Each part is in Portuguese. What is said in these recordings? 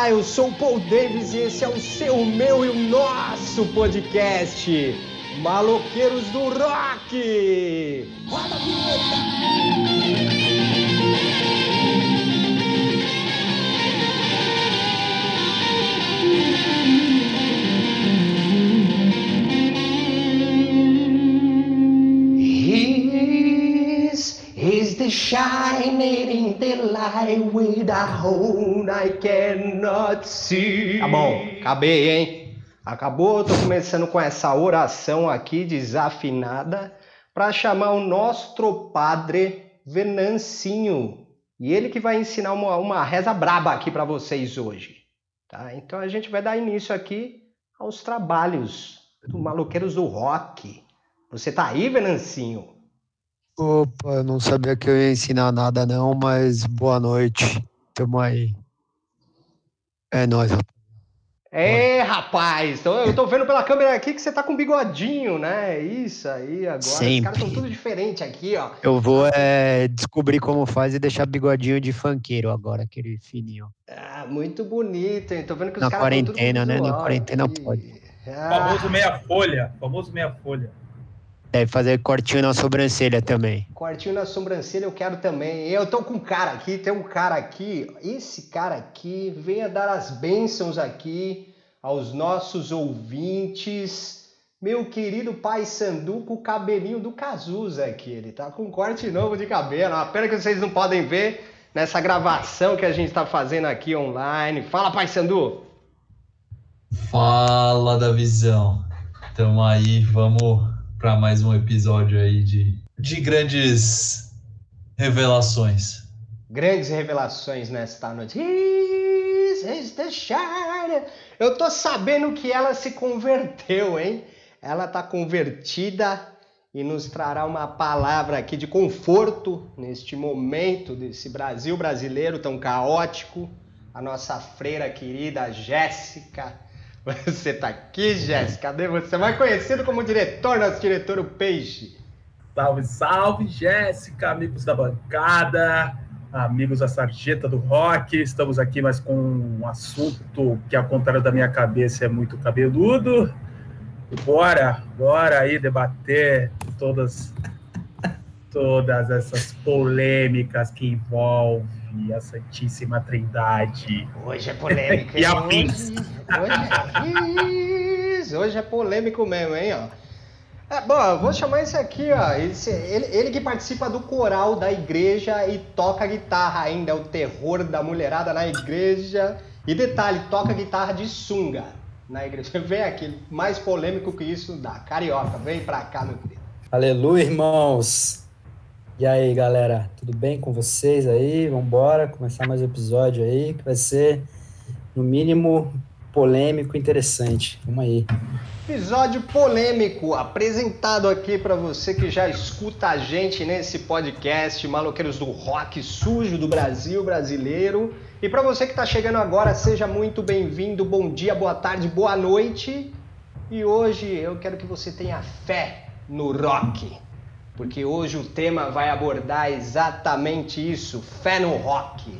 Olá, eu sou o Paul Davis e esse é o seu, o meu e o nosso podcast, Maloqueiros do Rock! Roda a vinheta! Shining in the light with a own I cannot see. Tá bom, acabei, hein? Acabou, tô começando com essa oração aqui desafinada para chamar o nosso padre Venancinho. E ele que vai ensinar uma, uma reza braba aqui para vocês hoje. Tá? Então a gente vai dar início aqui aos trabalhos do Maloqueiros do Rock. Você tá aí, Venancinho? Opa, não sabia que eu ia ensinar nada não, mas boa noite. Tamo aí. É nóis, rapaz. É, rapaz, eu tô vendo pela câmera aqui que você tá com bigodinho, né? Isso aí, agora Sempre. os caras estão tudo diferente aqui, ó. Eu vou é, descobrir como faz e deixar bigodinho de funkeiro agora, aquele fininho. Ah, muito bonito, hein? Tô vendo que os caras Na quarentena, né? Na quarentena pode. Ah. Famoso meia folha, famoso meia folha. Deve fazer cortinho na sobrancelha também. Cortinho na sobrancelha eu quero também. Eu tô com um cara aqui, tem um cara aqui. Esse cara aqui venha dar as bênçãos aqui aos nossos ouvintes. Meu querido pai Sandu com o cabelinho do Cazuza aqui. Ele tá com um corte novo de cabelo. Uma pena que vocês não podem ver nessa gravação que a gente tá fazendo aqui online. Fala, pai Sandu! Fala da visão. Tamo aí, vamos para mais um episódio aí de, de grandes revelações. Grandes revelações nesta noite. Is the. Eu tô sabendo que ela se converteu, hein? Ela tá convertida e nos trará uma palavra aqui de conforto neste momento desse Brasil brasileiro tão caótico. A nossa freira querida Jéssica você tá aqui, Jéssica? Cadê você? Mais conhecido como diretor, nosso diretor, o Peixe. Salve, salve, Jéssica, amigos da bancada, amigos da Sarjeta do Rock. Estamos aqui mais com um assunto que, ao contrário da minha cabeça, é muito cabeludo. Bora, bora aí debater todas, todas essas polêmicas que envolvem e a Santíssima Trindade. Hoje é polêmico. e afins. Hoje, hoje é polêmico mesmo, hein, ó. É, bom, vou chamar esse aqui, ó. Esse, ele, ele, que participa do coral da igreja e toca guitarra ainda, é o terror da mulherada na igreja. E detalhe, toca guitarra de sunga na igreja. Vem aqui, mais polêmico que isso dá. Carioca, vem pra cá, meu querido. Aleluia, irmãos. E aí, galera, tudo bem com vocês aí? Vamos embora começar mais um episódio aí, que vai ser, no mínimo, polêmico e interessante. Vamos aí. Episódio polêmico, apresentado aqui para você que já escuta a gente nesse podcast Maloqueiros do Rock Sujo do Brasil brasileiro. E para você que está chegando agora, seja muito bem-vindo. Bom dia, boa tarde, boa noite. E hoje eu quero que você tenha fé no rock porque hoje o tema vai abordar exatamente isso: fé no rock.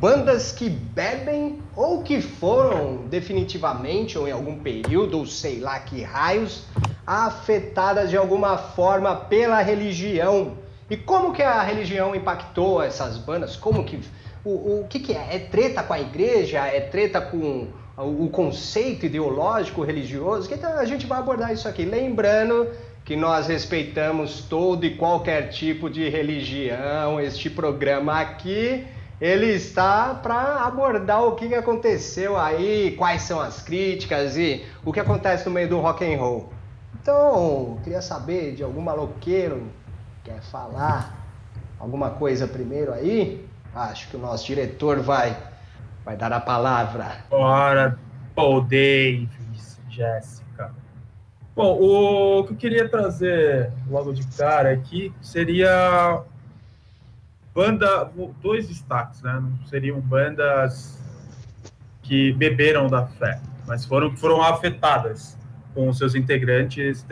Bandas que bebem ou que foram definitivamente ou em algum período, ou sei lá que raios, afetadas de alguma forma pela religião. E como que a religião impactou essas bandas? Como que o, o que, que é? É treta com a igreja? É treta com o conceito ideológico religioso? Então a gente vai abordar isso aqui. Lembrando que nós respeitamos todo e qualquer tipo de religião. Este programa aqui, ele está para abordar o que aconteceu aí, quais são as críticas e o que acontece no meio do rock and roll. Então, queria saber de algum maloqueiro quer falar alguma coisa primeiro aí? Acho que o nosso diretor vai vai dar a palavra. Bora, Paul Davis, Jéssica. Bom, o que eu queria trazer logo de cara aqui seria banda, dois destaques, né? Não seriam bandas que beberam da fé, mas foram foram afetadas com seus integrantes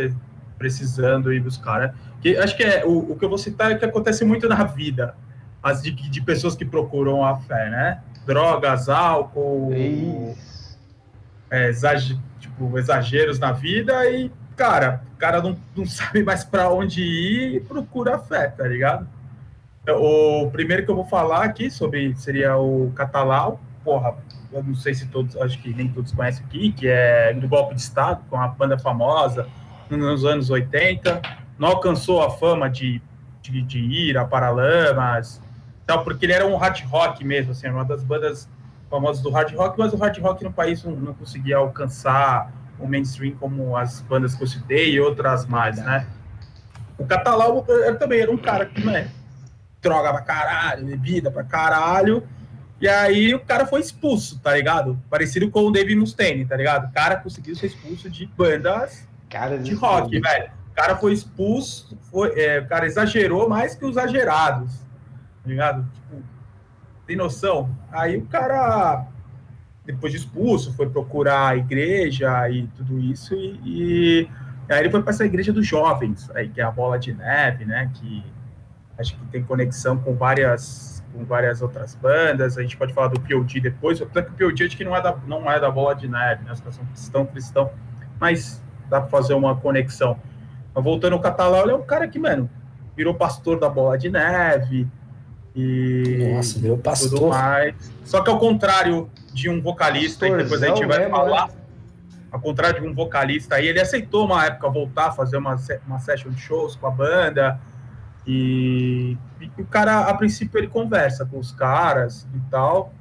precisando ir buscar. Né? Que acho que é o, o que eu vou citar é que acontece muito na vida, as de, de pessoas que procuram a fé, né? drogas, álcool, Isso. É, exag- tipo, exageros na vida e, cara, o cara não, não sabe mais para onde ir e procura a fé, tá ligado? O primeiro que eu vou falar aqui sobre seria o Catalau, porra, eu não sei se todos, acho que nem todos conhecem aqui, que é do golpe de Estado, com uma banda famosa nos anos 80, não alcançou a fama de, de, de Ira, Paralamas, tal, porque ele era um hard rock mesmo, assim, uma das bandas famosas do hard rock, mas o hard rock no país não, não conseguia alcançar o mainstream como as bandas que eu citei e outras mais, né? O Catalau ele também era um cara que, né, droga pra caralho, bebida pra caralho, e aí o cara foi expulso, tá ligado? Parecido com o Dave Mustaine, tá ligado? O cara conseguiu ser expulso de bandas Cara de rock, velho. O cara foi expulso, foi, é, o cara exagerou mais que os exagerados, tá ligado? Tipo, tem noção? Aí o cara, depois de expulso, foi procurar a igreja e tudo isso, e, e aí ele foi para essa igreja dos jovens, aí, que é a Bola de Neve, né? Que acho que tem conexão com várias com várias outras bandas, a gente pode falar do POD depois, até que o POD acho que não é da, não é da Bola de Neve, né? Os caras são cristão, cristão, mas dá para fazer uma conexão. Mas voltando ao Catalão, ele é um cara que, mano, virou pastor da Bola de Neve e Nossa, virou tudo pastor. mais. Só que ao contrário de um vocalista, e depois a gente vai falar, né? ao contrário de um vocalista aí, ele aceitou uma época voltar a fazer uma, uma session de shows com a banda, e, e o cara, a princípio, ele conversa com os caras e tal,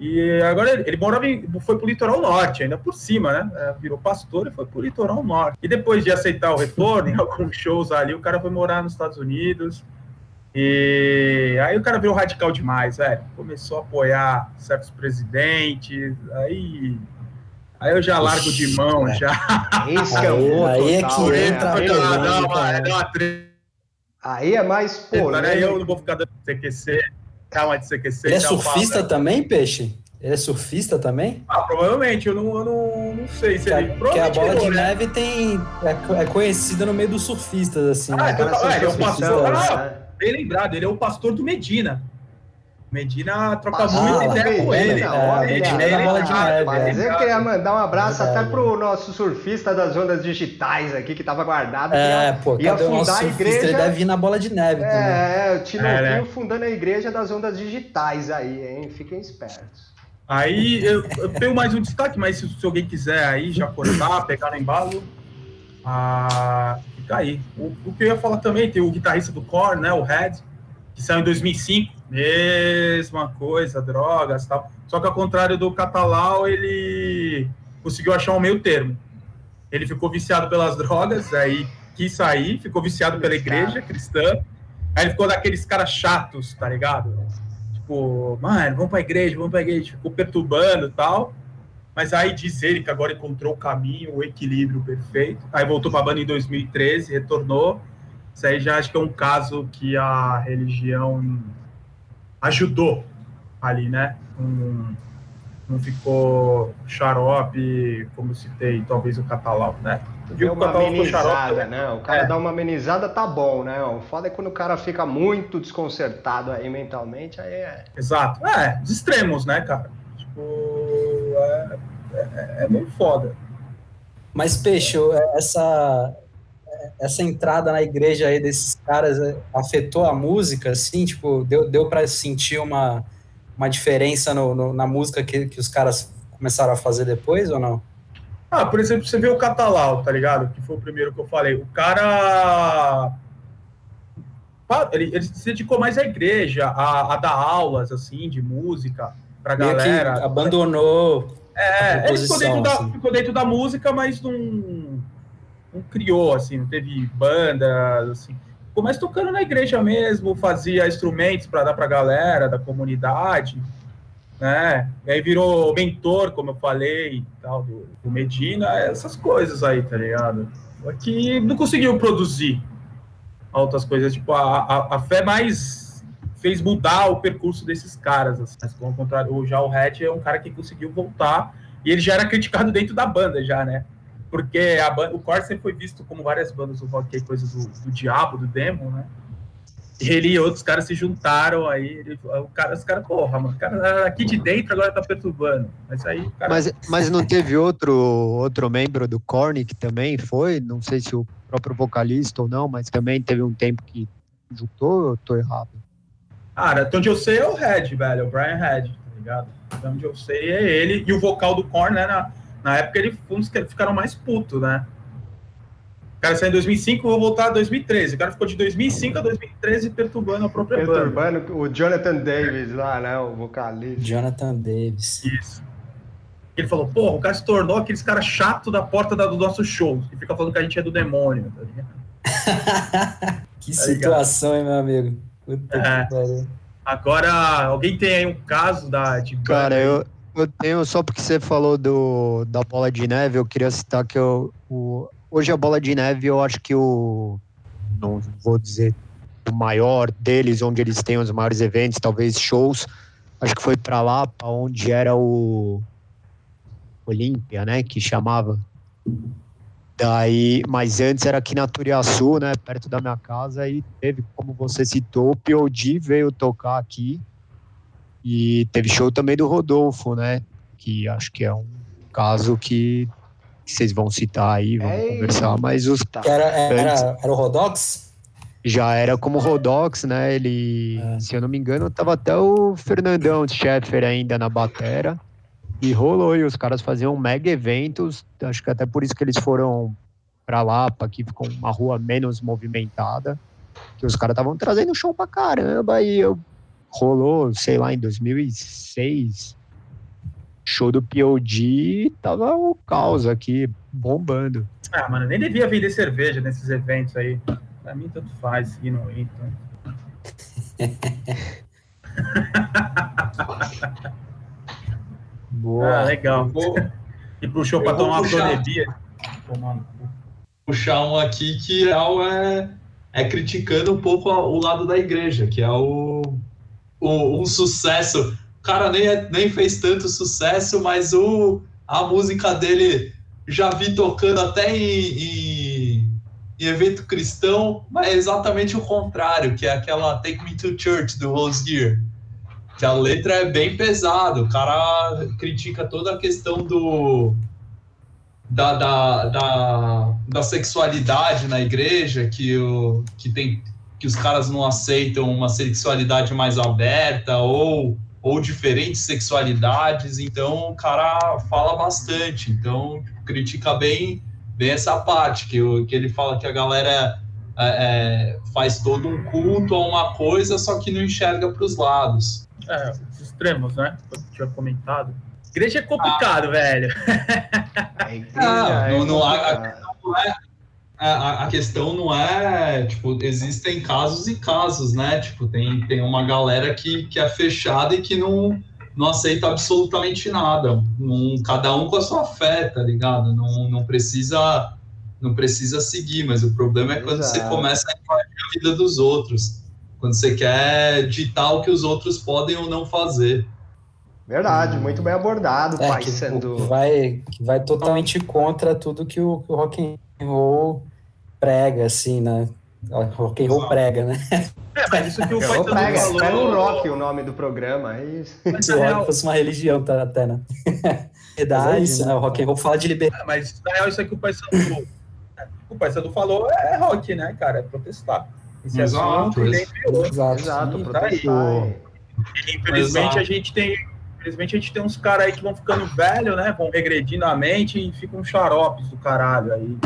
e agora ele, ele morava em, foi pro litoral norte, ainda por cima, né? É, virou pastor e foi pro litoral norte. E depois de aceitar o retorno, em alguns shows ali, o cara foi morar nos Estados Unidos. E aí o cara virou radical demais, velho. Começou a apoiar certos presidentes, aí. Aí eu já largo de mão, Ixi, já. Escambou Aí- aí é total, que né? entra a Aí Aí- dá uma- polêmica, dá uma- né? dá uma treta, Aí é mais né? Eu polêmico. não vou ficar dando CQC, calma de CQC. Ele é surfista né? também, Peixe? Ele é surfista também? Ah, provavelmente, eu não, eu não, não sei se Que ele. que a bola de né? neve tem, é, é conhecida no meio dos surfistas, assim. Ah, né? então tá- é, ele é o surfista, pastor. né? Ah, bem lembrado, ele é o pastor do Medina. Medina troca muita do ideia com Medina, ele. olha, Medina, é da ele bola de ah, neve, mas eu queria mandar um abraço Verdade. até pro nosso surfista das ondas digitais aqui, que tava guardado. que É, ia- pô, ia cadê o nosso fundar a surfista? igreja. Ele deve vir na bola de neve também. É, é, o Tinoquinho É, né? fundando a igreja das ondas digitais aí, hein? Fiquem espertos. Aí eu, eu tenho mais um destaque, mas se, se alguém quiser aí já cortar, pegar no embalo, ah, fica aí. O, o que eu ia falar também, tem o guitarrista do Korn, né, o Red, que saiu em 2005, mesma coisa, drogas e tal. Só que ao contrário do Catalau, ele conseguiu achar um meio termo. Ele ficou viciado pelas drogas, aí quis sair, ficou viciado pela igreja cristã, aí ele ficou daqueles caras chatos, tá ligado? tipo, mano, vamos pra igreja, vamos pra igreja, ficou perturbando e tal. Mas aí diz ele que agora encontrou o caminho, o equilíbrio perfeito. Aí voltou pra banda em 2013, retornou. Isso aí já acho que é um caso que a religião ajudou ali, né? Não, não ficou xarope, como citei, talvez o catalão, né? O uma xarope, amenizada, né? né? O cara É. dá uma amenizada, tá bom, né? O foda é quando o cara fica muito desconcertado aí mentalmente, aí é. Exato. É, os extremos, né, cara? Tipo, é, é, é meio foda. Mas, Peixe, essa, essa entrada na igreja aí desses caras é, afetou a música, assim? Tipo, deu, deu para sentir uma, uma diferença no, no- na música que, que os caras começaram a fazer depois ou não? Ah, por exemplo, você vê o Catalau, tá ligado? Que foi o primeiro que eu falei. O cara. Ele, ele se dedicou mais à igreja, a, a dar aulas, assim, de música pra Meio galera. abandonou. É, ele ficou dentro, da, assim. ficou dentro da música, mas não, não criou, assim, não teve bandas, assim. Ficou mais tocando na igreja mesmo, fazia instrumentos para dar pra galera da comunidade, né? E aí virou mentor, como eu falei, tal, do, do Medina, essas coisas aí, tá ligado? Só que não conseguiu produzir outras coisas, tipo, a, a, a fé mais fez mudar o percurso desses caras, assim. Mas, ao contrário, já o Red é um cara que conseguiu voltar, e ele já era criticado dentro da banda, já, né? Porque a banda, o Core sempre foi visto como várias bandas do rock, coisa do, do diabo, do demo, né? Ele e outros caras se juntaram aí. Ele, o cara, os caras, porra, mano, o cara aqui de dentro agora tá perturbando. Mas aí, cara... mas, mas não teve outro, outro membro do Korn que também foi? Não sei se o próprio vocalista ou não, mas também teve um tempo que juntou ou eu tô errado? Cara, até onde eu sei é o Red, velho, o Brian Red, tá ligado? Até onde eu sei é ele. E o vocal do Korn, né, na, na época ele foi uns que ficaram mais putos, né? O cara saiu em 2005, vou voltar a 2013. O cara ficou de 2005 a 2013 perturbando a própria perturbando banda. Perturbando o Jonathan Davis lá, né? O vocalista. Jonathan Davis. Isso. Ele falou, porra, o cara se tornou aqueles caras chato da porta da, do nosso show. Que fica falando que a gente é do demônio, tá ligado? que tá situação, hein, meu amigo? Puta é. que Agora, alguém tem aí um caso da de Cara, eu, eu tenho, só porque você falou do, da bola de neve, eu queria citar que eu, o, Hoje a bola de neve, eu acho que o. Não vou dizer o maior deles, onde eles têm os maiores eventos, talvez shows. Acho que foi para lá, para onde era o. Olímpia, né? Que chamava. Daí, mas antes era aqui na Turiaçu, né, perto da minha casa, e teve, como você citou, o POD veio tocar aqui. E teve show também do Rodolfo, né? Que acho que é um caso que que vocês vão citar aí, vamos é conversar, mas os. Tá. Era, era, era o Rodox? Já era como Rodox, né? Ele, é. se eu não me engano, tava até o Fernandão Scheffer ainda na batera. E rolou, e os caras faziam mega eventos. Acho que até por isso que eles foram pra lá, para que ficou uma rua menos movimentada. Que os caras estavam trazendo show pra caramba. E eu, rolou, sei lá, em 2006, show do POD tava o caos aqui, bombando. Ah, mano, nem devia vender cerveja nesses eventos aí. Pra mim, tanto faz, então. Boa. Ah, legal. Vou, e show pra tomar uma Pronebia. Puxar um aqui que real é, é criticando um pouco o lado da igreja, que é o, o um sucesso cara nem, é, nem fez tanto sucesso, mas o, a música dele já vi tocando até em, em, em, evento cristão, mas é exatamente o contrário, que é aquela Take Me to Church do Rose Gear. Que a letra é bem pesada, o cara critica toda a questão do. Da, da, da, da sexualidade na igreja, que, o, que, tem, que os caras não aceitam uma sexualidade mais aberta, ou ou diferentes sexualidades, então o cara fala bastante, então critica bem, bem essa parte, que, que ele fala que a galera é, é, faz todo um culto a uma coisa, só que não enxerga para os lados. É, os extremos, né? Eu tinha comentado. Igreja é complicado, ah. velho. A igreja ah, é não, não, a, a, não é a, a, questão não é, tipo, existem casos e casos, né? Tipo, tem, tem uma galera que, que é fechada e que não, não aceita absolutamente nada. Um, cada um com a sua fé, tá ligado? Não, não precisa não precisa seguir, mas o problema é quando Exato. você começa a invadir a vida dos outros. Quando você quer ditar o que os outros podem ou não fazer. Verdade, hum. muito bem abordado, é, pai, que, sendo... vai, que vai totalmente contra tudo que o, que o rock and roll prega, assim, né? Rock and roll prega, né? É, mas isso que o Paisano prega, falou... Pega o rock o nome do programa, é isso. Se o rock fosse uma religião, tá, até, né? Verdade, é isso, né? O rock and roll fala de liberdade. É, mas, na real, isso aqui o Paisano falou. O Paisano falou é rock, né, cara? É protestar. Esse exato, assunto, exato, exato, tá aí. E, infelizmente, exato. a gente tem Infelizmente a gente tem uns caras aí que vão ficando velho, né? Vão regredindo a mente e ficam xaropes do caralho aí.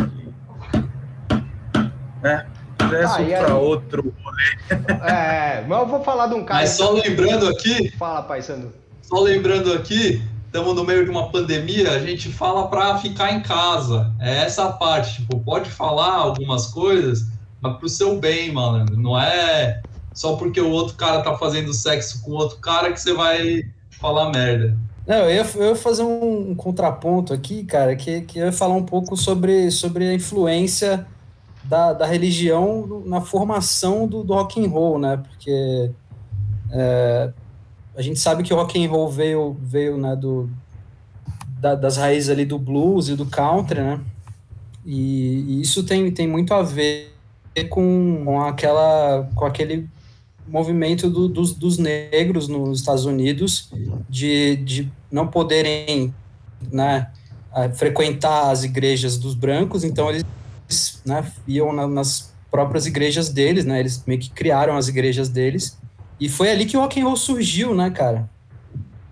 Né? Ah, para outro rolê. É, mas eu vou falar de um cara. Mas só lembrando aqui. Fala, Paisano. Só lembrando aqui, estamos no meio de uma pandemia, a gente fala para ficar em casa. É essa parte, tipo, pode falar algumas coisas, mas pro seu bem, mano. Não é só porque o outro cara tá fazendo sexo com outro cara que você vai falar merda. Não, eu ia, eu ia fazer um, um, contraponto aqui, cara, que, que eu ia falar um pouco sobre, sobre a influência da, da religião na formação do, do rock and roll, né? Porque é, a gente sabe que o rock and roll veio, veio né, do, da, das raízes ali do blues e do country, né? E, e, isso tem, tem muito a ver com, com aquela com aquele movimento do, dos, dos negros nos Estados Unidos de, de não poderem né, frequentar as igrejas dos brancos, então eles né, iam na, nas próprias igrejas deles, né? Eles meio que criaram as igrejas deles. E foi ali que o rock and roll surgiu, né, cara?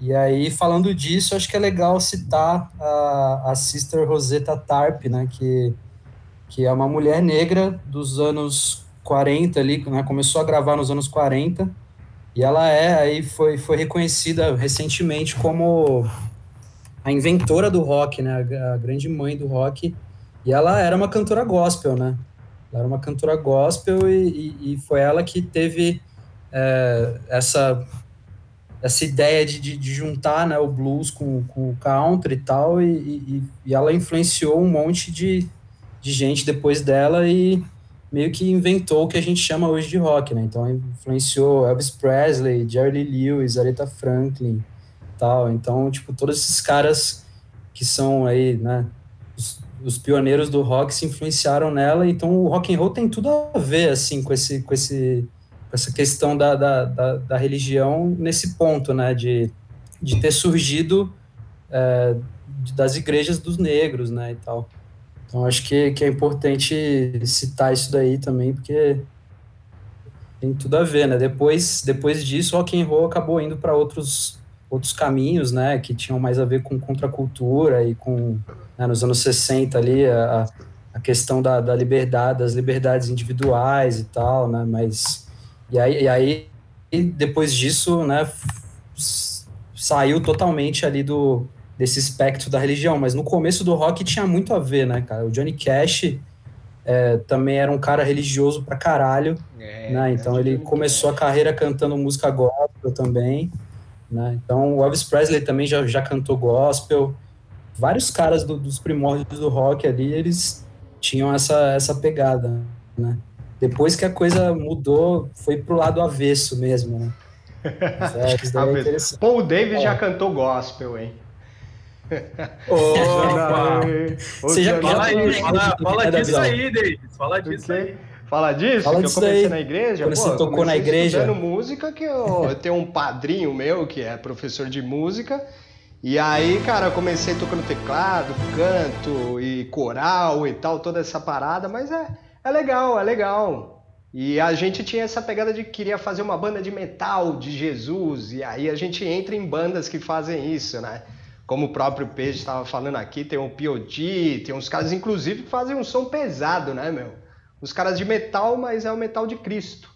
E aí, falando disso, acho que é legal citar a, a Sister Rosetta Tarp, né, que, que é uma mulher negra dos anos 40 ali, né, começou a gravar nos anos 40, e ela é, aí foi, foi reconhecida recentemente como a inventora do rock, né, a, grande mãe do rock, e ela era uma cantora gospel, né, ela era uma cantora gospel e, e, e foi ela que teve é, essa essa ideia de, de, de, juntar né, o blues com, com o country e tal, e, e, e, ela influenciou um monte de, de gente depois dela e meio que inventou o que a gente chama hoje de rock, né? Então influenciou Elvis Presley, Jerry Lee Lewis, Aretha Franklin, tal. Então, tipo, todos esses caras que são aí, né, os, os pioneiros do rock se influenciaram nela, então o rock and roll tem tudo a ver assim com esse com esse essa questão da, da, da, da, religião nesse ponto, né, de, de ter surgido é, das igrejas dos negros, né, e tal. Então, acho que, que é importante citar isso daí também, porque tem tudo a ver, né, depois, depois disso, rock and roll acabou indo para outros, outros caminhos, né, que tinham mais a ver com contracultura e com, né, nos anos 60 ali, a, a questão da, da liberdade, das liberdades individuais e tal, né, mas e aí, e aí depois disso, né, saiu totalmente ali do desse espectro da religião, mas no começo do rock tinha muito a ver, né, cara? O Johnny Cash é, também era um cara religioso pra caralho, é, né? Então ele começou a carreira cantando música gospel também, né? Então o Elvis Presley também já, já cantou gospel. Vários caras do, dos primórdios do rock ali, eles tinham essa, essa pegada, né? Depois que a coisa mudou, foi pro lado avesso mesmo, né? é, é Paul Davis é. já cantou gospel, hein? Opa! Você já fala, aí, fala, fala disso aí, Davis. Fala disso aí. Fala disso, Fala que disso eu comecei aí. na igreja. Quando Pô, você tocou na igreja. música, que eu, eu tenho um padrinho meu que é professor de música. E aí, cara, eu comecei tocando teclado, canto e coral e tal, toda essa parada, mas é, é legal, é legal. E a gente tinha essa pegada de que queria fazer uma banda de metal de Jesus, e aí a gente entra em bandas que fazem isso, né? Como o próprio Peixe estava falando aqui, tem o P.O.D., tem uns caras, inclusive, que fazem um som pesado, né, meu? Os caras de metal, mas é o metal de Cristo.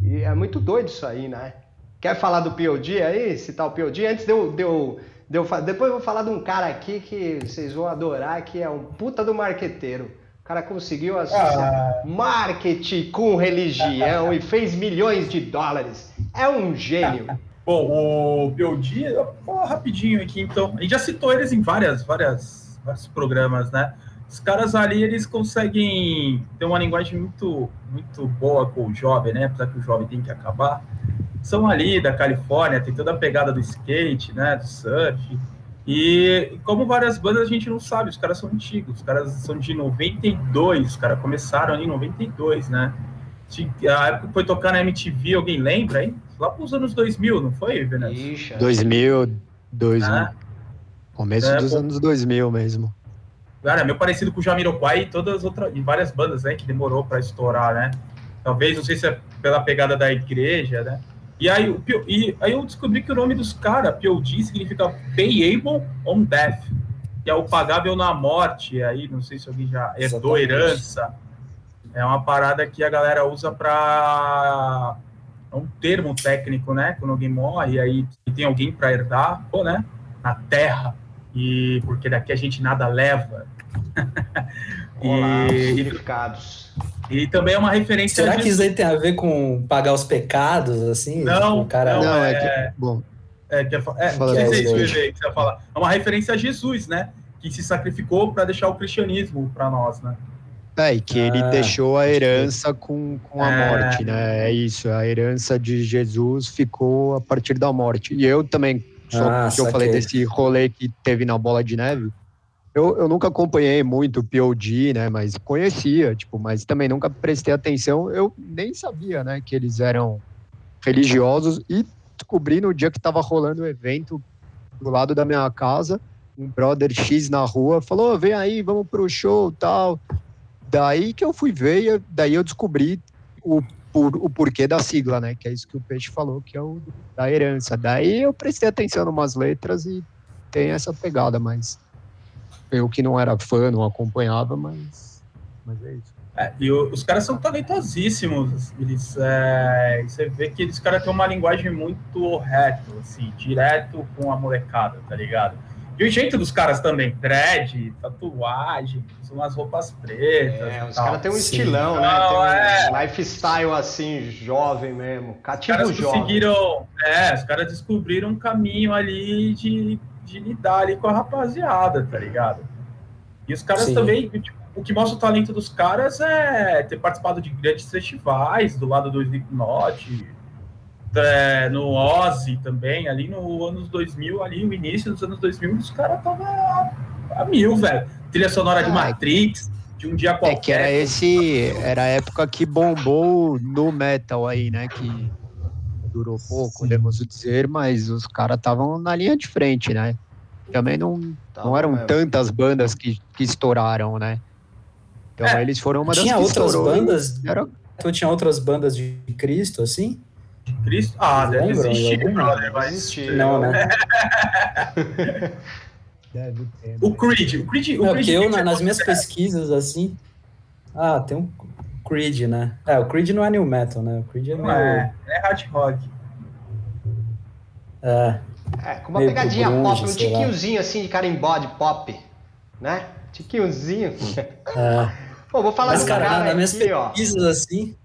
E é muito doido isso aí, né? Quer falar do P.O.D. aí? Citar o P.O.D.? Antes de eu, de, eu, de eu... Depois eu vou falar de um cara aqui que vocês vão adorar, que é um puta do marqueteiro cara conseguiu associar ah. marketing com religião e fez milhões de dólares. É um gênio. Bom, o Biodi, rapidinho aqui, então. A gente já citou eles em várias, várias, vários programas, né? Os caras ali, eles conseguem ter uma linguagem muito, muito boa com o jovem, né? Apesar que o jovem tem que acabar. São ali da Califórnia, tem toda a pegada do skate, né? Do surf e como várias bandas a gente não sabe, os caras são antigos, os caras são de 92, os caras começaram em 92, né? A época que foi tocar na MTV, alguém lembra, hein? Lá para os anos 2000, não foi, Venâncio? 2000, 2000. Ah. Começo é, dos pô. anos 2000 mesmo. Cara, é meio parecido com o Jamiroquai e todas as outras, e várias bandas, né, que demorou para estourar, né? Talvez, não sei se é pela pegada da igreja, né? E aí, e aí eu descobri que o nome dos caras, POD, significa Payable on Death, que é o pagável na morte. Aí, não sei se alguém já herdou herança. É uma parada que a galera usa para é um termo técnico, né? Quando alguém morre, aí tem alguém para herdar, ou né? Na terra. E porque daqui a gente nada leva. Olá, e, significados. E também é uma referência. Será que isso aí tem a ver com pagar os pecados, assim? Não, cara... não, é, é que, bom. É, que é, é, Fala que é isso que você vai falar. É uma referência a Jesus, né? Que se sacrificou para deixar o cristianismo para nós, né? É, e que ele ah, deixou a herança com, com a é... morte, né? É isso, a herança de Jesus ficou a partir da morte. E eu também, só ah, que eu falei desse rolê que teve na Bola de Neve, eu, eu nunca acompanhei muito o POD, né? Mas conhecia, tipo, mas também nunca prestei atenção. Eu nem sabia, né? Que eles eram religiosos e descobri no dia que estava rolando o evento do lado da minha casa, um brother X na rua falou: vem aí, vamos pro show tal. Daí que eu fui ver, daí eu descobri o, por, o porquê da sigla, né? Que é isso que o Peixe falou, que é o da herança. Daí eu prestei atenção em umas letras e tem essa pegada, mas eu que não era fã, não acompanhava, mas, mas é isso. É, e o, os caras são talentosíssimos. Eles, é, você vê que eles caras têm uma linguagem muito reto, assim, direto com a molecada, tá ligado? E o jeito dos caras também, dread, tatuagem, umas roupas pretas. É, os caras têm um Sim. estilão, né? Tem um é... lifestyle assim, jovem mesmo. Cativo os caras jovem. conseguiram. É, os caras descobriram um caminho ali de, de lidar ali com a rapaziada, tá ligado? E os caras Sim. também, tipo, o que mostra o talento dos caras é ter participado de grandes festivais do lado do Slipknot, é, no Ozzy também, ali no anos 2000, ali no início dos anos 2000, os caras estavam a, a, mil, velho. Trilha sonora de Matrix, de um dia qualquer. É que era esse, era a época que bombou no metal aí, né, que durou pouco, podemos dizer, mas os caras estavam na linha de frente, né? Também não, tá, não eram tantas bandas que, que estouraram, né? Então é, eles foram uma das tinha que outras bandas? Era... Então tinha outras bandas de Cristo, assim? Cristo? Ah, deve lembram, existir, brother. Vai existir. Não, né? deve ter. O Creed. O Creed, o não, Creed eu, é nas minhas pesquisas, assim... Ah, tem um Creed, né? É, o Creed não é new metal, né? O Creed é meio... É, é hard rock. É. É, com uma pegadinha grunge, pop, um tiquinhozinho lá. assim de carimbó de pop, né? Tiquinhozinho. É. Pô, vou falar Mas, cara, cara nas minhas pesquisas, ó. assim...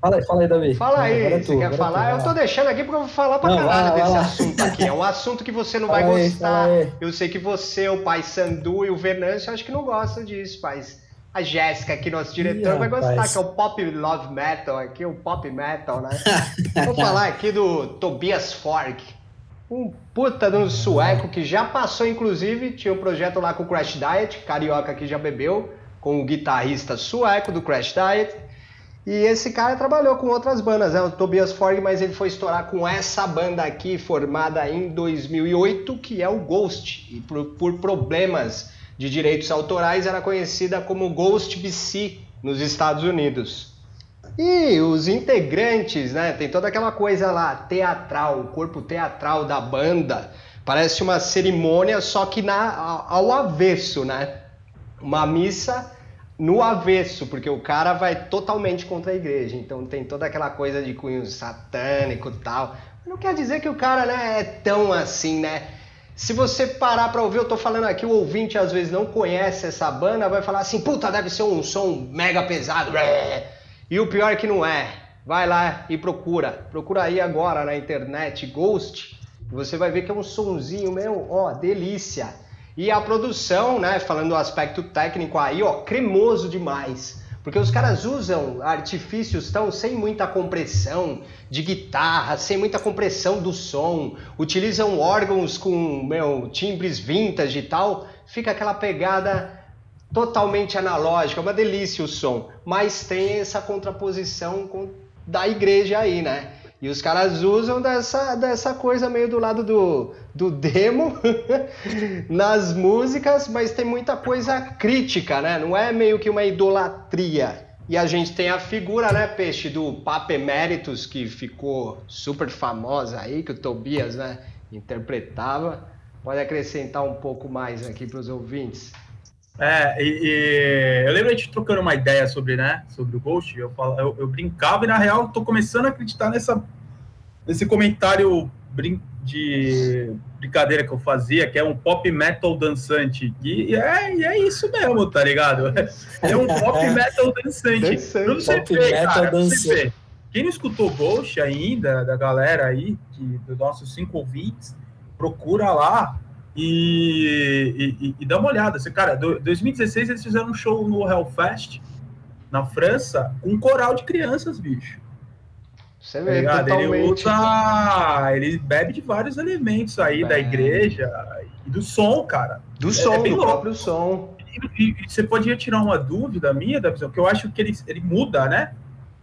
Fala aí, fala aí, Davi. Fala aí, agora você tu, quer falar? Tu, eu tô deixando aqui porque eu vou falar pra não, caralho vai, desse vai assunto aqui. É um assunto que você não vai aí, gostar. Eu sei que você, o pai Sandu e o Venâncio, acho que não gostam disso, mas a Jéssica aqui, nosso diretor, Ih, vai gostar, rapaz. que é o pop love metal aqui, o pop metal, né? vou falar aqui do Tobias Fork. Um puta de um sueco que já passou, inclusive, tinha um projeto lá com o Crash Diet, carioca que já bebeu, com o guitarrista sueco do Crash Diet. E esse cara trabalhou com outras bandas, é o Tobias Forg, mas ele foi estourar com essa banda aqui, formada em 2008, que é o Ghost. E por, por problemas de direitos autorais, era conhecida como Ghost BC nos Estados Unidos. E os integrantes, né? Tem toda aquela coisa lá, teatral, o corpo teatral da banda. Parece uma cerimônia, só que na, ao avesso, né? Uma missa no avesso, porque o cara vai totalmente contra a igreja. Então tem toda aquela coisa de cunho satânico e tal. Não quer dizer que o cara né, é tão assim, né? Se você parar para ouvir, eu tô falando aqui, o ouvinte às vezes não conhece essa banda, vai falar assim, puta, deve ser um som mega pesado. E o pior é que não é. Vai lá e procura. Procura aí agora na internet Ghost. Você vai ver que é um sonzinho meu, ó, delícia. E a produção, né, falando do aspecto técnico aí, ó, cremoso demais. Porque os caras usam artifícios tão sem muita compressão de guitarra, sem muita compressão do som, utilizam órgãos com, meu, timbres vintage e tal, fica aquela pegada totalmente analógica, uma delícia o som, mas tem essa contraposição com, da igreja aí, né? E os caras usam dessa, dessa coisa meio do lado do, do demo nas músicas, mas tem muita coisa crítica, né? Não é meio que uma idolatria. E a gente tem a figura, né, Peixe, do Papa Emeritus, que ficou super famosa aí, que o Tobias, né, interpretava. Pode acrescentar um pouco mais aqui para os ouvintes. É, e, e, eu lembro a gente trocando uma ideia sobre, né, sobre o Ghost, eu, falo, eu, eu brincava e na real tô começando a acreditar nessa, nesse comentário brin de brincadeira que eu fazia, que é um pop metal dançante. E, e é, e é isso mesmo, tá ligado? É um pop metal dançante. dançante. Pra você pop ver, metal cara, dançante. Ver. Quem não escutou Ghost ainda, da galera aí, que, dos nossos cinco ouvintes, procura lá, e, e, e, dá uma olhada. Assim, cara, 2016 eles fizeram um show no Hellfest, na França, com um coral de crianças, bicho. Você vê, tá Ele usa. Ele bebe de vários elementos aí da igreja e do som, cara. Do é, som, é do louco. próprio som. E, e, você podia tirar uma dúvida minha da visão, que eu acho que ele, ele muda, né?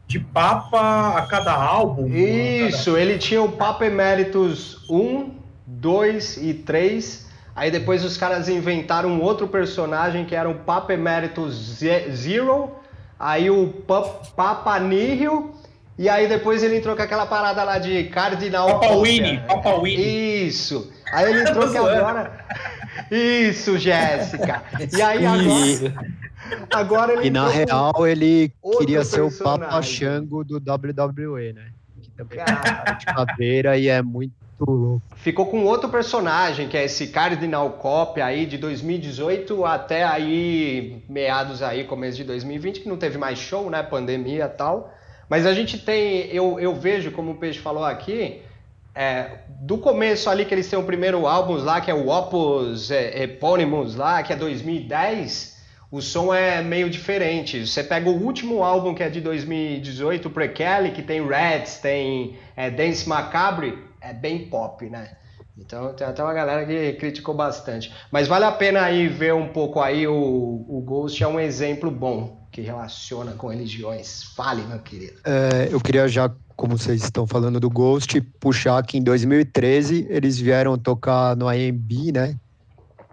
de Papa a cada álbum. Isso, cada... ele tinha o Papa Emeritus 1, 2 e 3. Aí depois os caras inventaram um outro personagem que era o Papa Emeritus Zero. Aí o Papa Nihil. E aí depois ele entrou com aquela parada lá de Cardinal. Papa Winnie, Papa Winnie. Isso. Aí ele entrou que agora. Isso, Jéssica. E aí agora. Agora ele E na real ele queria ser o personagem. Papa Xango do WWE, né? Que também é de caveira e é muito louco. Ficou com outro personagem, que é esse Cardinal Cop aí de 2018 até aí meados aí, começo de 2020, que não teve mais show, né? Pandemia e tal. Mas a gente tem, eu, eu vejo, como o Peixe falou aqui, é, do começo ali que eles têm o primeiro álbum lá, que é o Opus é, Eponymous lá, que é 2010, o som é meio diferente. Você pega o último álbum, que é de 2018, o Precally, que tem Rats, tem é, Dance Macabre, é bem pop, né? Então tem até uma galera que criticou bastante. Mas vale a pena aí ver um pouco aí, o, o Ghost é um exemplo bom, que relaciona com religiões. Fale, meu querido. É, eu queria já, como vocês estão falando do Ghost, puxar que em 2013 eles vieram tocar no IMB, né?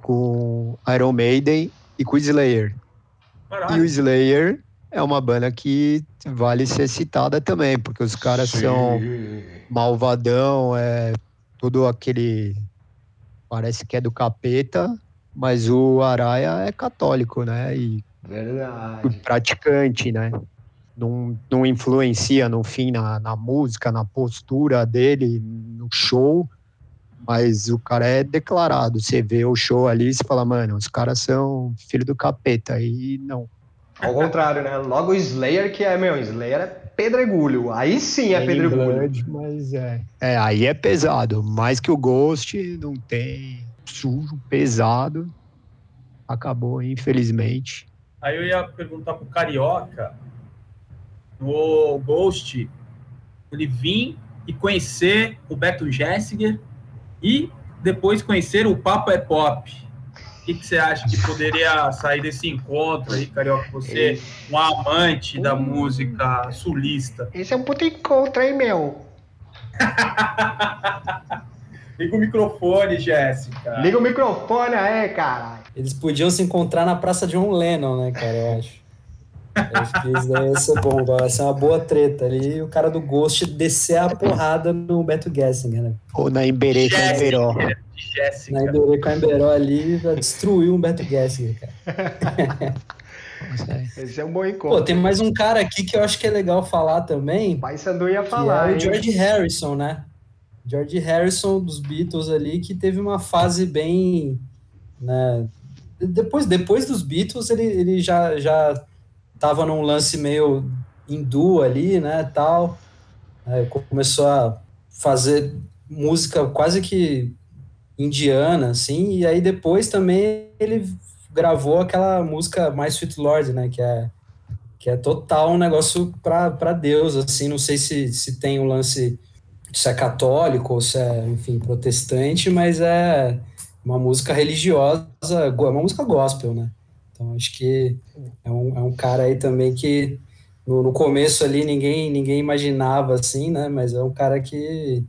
Com Iron Maiden e com Slayer. E o. Slayer é uma banda que vale ser citada também, porque os caras são malvadão, é todo aquele. Parece que é do capeta, mas o Araia é católico, né? E Verdade. praticante, né? Não, não influencia no fim na, na música, na postura dele, no show, mas o cara é declarado. Você vê o show ali e você fala, mano, os caras são filho do capeta. E não. Ao contrário, né? Logo o Slayer, que é, meu, Slayer é pedregulho. Aí sim é Tem pedregulho. Blood, mas é. É, aí é pesado. Mais que o Ghost, não tem sujo, pesado. Acabou, infelizmente. Aí eu ia perguntar pro Carioca, no Ghost, ele vir e conhecer o Beto Jessiger e depois conhecer o Papa é Pop. O que, que você acha que poderia sair desse encontro aí, Carioca? Você, um amante da música sulista. Esse é um puto encontro, hein, meu? Liga o microfone, Jéssica. Liga o microfone aí, caralho. Eles podiam se encontrar na Praça John Lennon, né, cara? Eu acho. Eu acho que isso daí ia ser bom, vai ser uma boa treta ali. E o cara do Ghost descer a porrada no Beto Gessinger, né? Ou na Emberê com Jéssica. Emberó. Jéssica. Na Iberê com a Emberó ali, vai destruir um Beto Gessinger, cara. Esse é um bom encontro. Pô, tem mais um cara aqui que eu acho que é legal falar também, Pai Sandu ia que falar, é o hein? George Harrison, né? George Harrison dos Beatles ali, que teve uma fase bem, né? Depois, depois dos Beatles, ele, ele já já tava num lance meio hindu ali, né, tal. Aí começou a fazer música quase que indiana, assim, e aí depois também ele gravou aquela música mais Sweet Lord, né, que é que é total um negócio para Deus, assim, não sei se, se tem um lance se é católico ou se é, enfim, protestante, mas é uma música religiosa, é uma música gospel, né? Então acho que é um, é um cara aí também que no, no começo ali ninguém ninguém imaginava assim, né? Mas é um cara que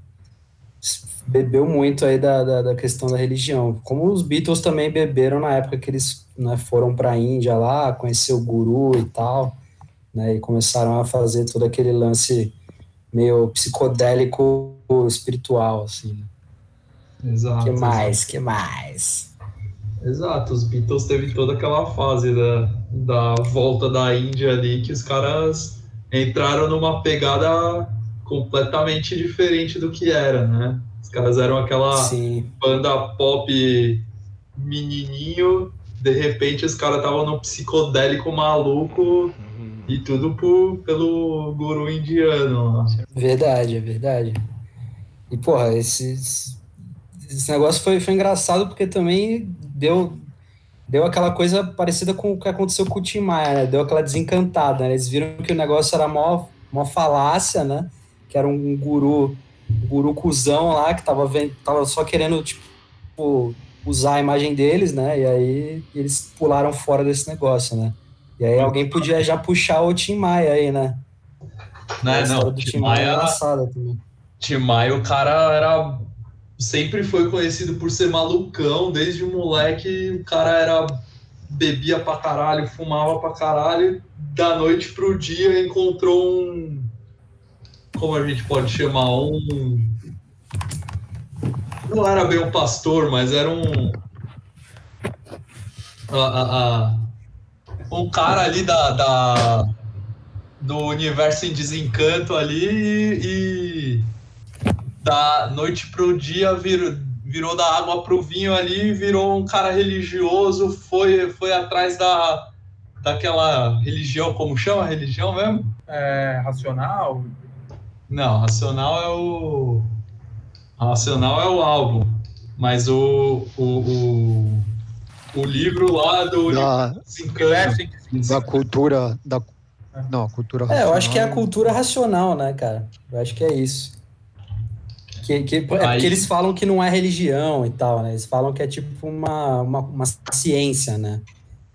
bebeu muito aí da, da, da questão da religião. Como os Beatles também beberam na época que eles né, foram para a Índia lá, conhecer o guru e tal, né? E começaram a fazer todo aquele lance meio psicodélico espiritual, assim. Exato. que mais? Que mais? Exato, os Beatles teve toda aquela fase da, da volta da Índia ali que os caras entraram numa pegada completamente diferente do que era, né? Os caras eram aquela Sim, banda pop menininho, de repente os caras estavam num psicodélico maluco e tudo por, pelo guru indiano lá. verdade, é verdade. E, porra, esse, esse negócio foi, foi engraçado porque também deu, deu aquela coisa parecida com o que aconteceu com o Tim Maia, né? Deu aquela desencantada, né? Eles viram que o negócio era mó, mó falácia, né? Que era um guru, um guru cuzão lá, que tava, vendo, tava só querendo, tipo, usar a imagem deles, né? E aí eles pularam fora desse negócio, né? E aí alguém podia já puxar o Tim Maia aí, né? Né? Não, do Tim Maia é. Tim Maia, o cara era. Sempre foi conhecido por ser malucão, desde moleque, o cara era. bebia pra caralho, fumava pra caralho, da noite pro dia encontrou um. Como a gente pode chamar? Um. Não era bem um pastor, mas era um. um cara ali da, da- do universo em desencanto ali e, e da noite pro dia virou, virou da água pro vinho ali, virou um cara religioso, foi, foi atrás da, daquela religião, como chama a religião mesmo? É, racional. Não, Racional é o. Racional é o álbum. Mas o. O, o, o livro lá do Da, em da cultura. Da, não, cultura É, eu acho que é a racional. cultura racional, né, cara? Eu acho que é isso. Que, que, é porque Aí- eles falam que não é religião e tal, né? Eles falam que é tipo uma, uma, uma ciência, né?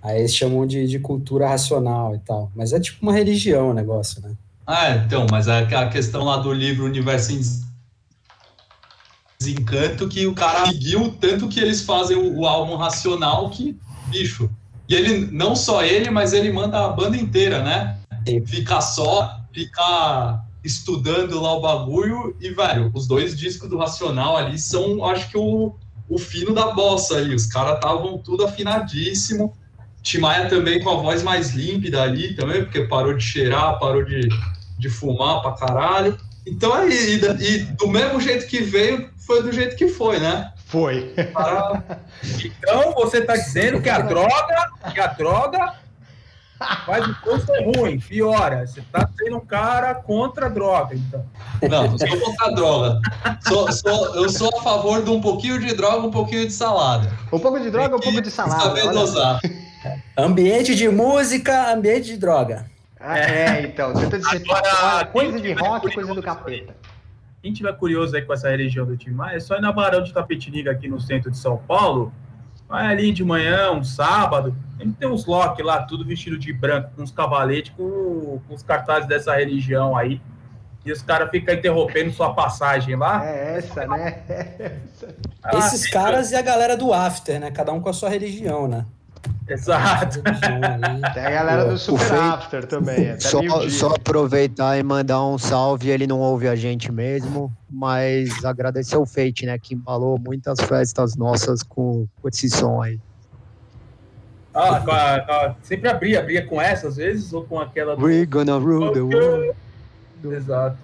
Aí eles chamam de, de cultura racional e tal. Mas é tipo uma religião o negócio, né? Ah, então, mas a, a questão lá do livro Universo em Desencanto, que o cara seguiu tanto que eles fazem o, o álbum racional que, bicho. E ele, não só ele, mas ele manda a banda inteira, né? Sim. Ficar só, ficar estudando lá o bagulho. E, velho, os dois discos do Racional ali são, acho que, o, o fino da bossa ali. Os caras estavam tudo afinadíssimo. Timaya também com a voz mais límpida ali também, porque parou de cheirar, parou de, de fumar pra caralho. Então é e, e do mesmo jeito que veio, foi do jeito que foi, né? Foi. Então você tá dizendo que a droga, que a droga faz o teu ser ruim, piora. Você tá sendo um cara contra a droga, então. não, não sou contra a droga. Sou, sou- eu sou a favor de um pouquinho de droga, um pouquinho de salada. Um pouco de droga, um pouco de salada. Saber olha. dosar. Ambiente de música, ambiente de droga. Ah, É, então. Tenta dizer, Agora, olha, coisa de rock, curioso coisa do capeta. Quem tiver curioso aí com essa religião do Tim Maia, é só ir na Barão de Tapetininga aqui no centro de São Paulo. Vai ali de manhã, um sábado. Tem uns Loki lá, tudo vestido de branco, com uns cavaletes, com, com os cartazes dessa religião aí. E os caras ficam interrompendo sua passagem lá. É essa, né? Ah, Esses caras e a galera do After, né? Cada um com a sua religião, né? Exato. Religião ali. Tem a galera do O Super After também. Até Só, só aproveitar e mandar um salve. Ele não ouve a gente mesmo, mas agradecer o Fate, né? Que embalou muitas festas nossas com, com esse som aí. Ah, com a- com a- sempre abria, abria com essa às vezes, ou com aquela do... We're gonna rule the world. Exato.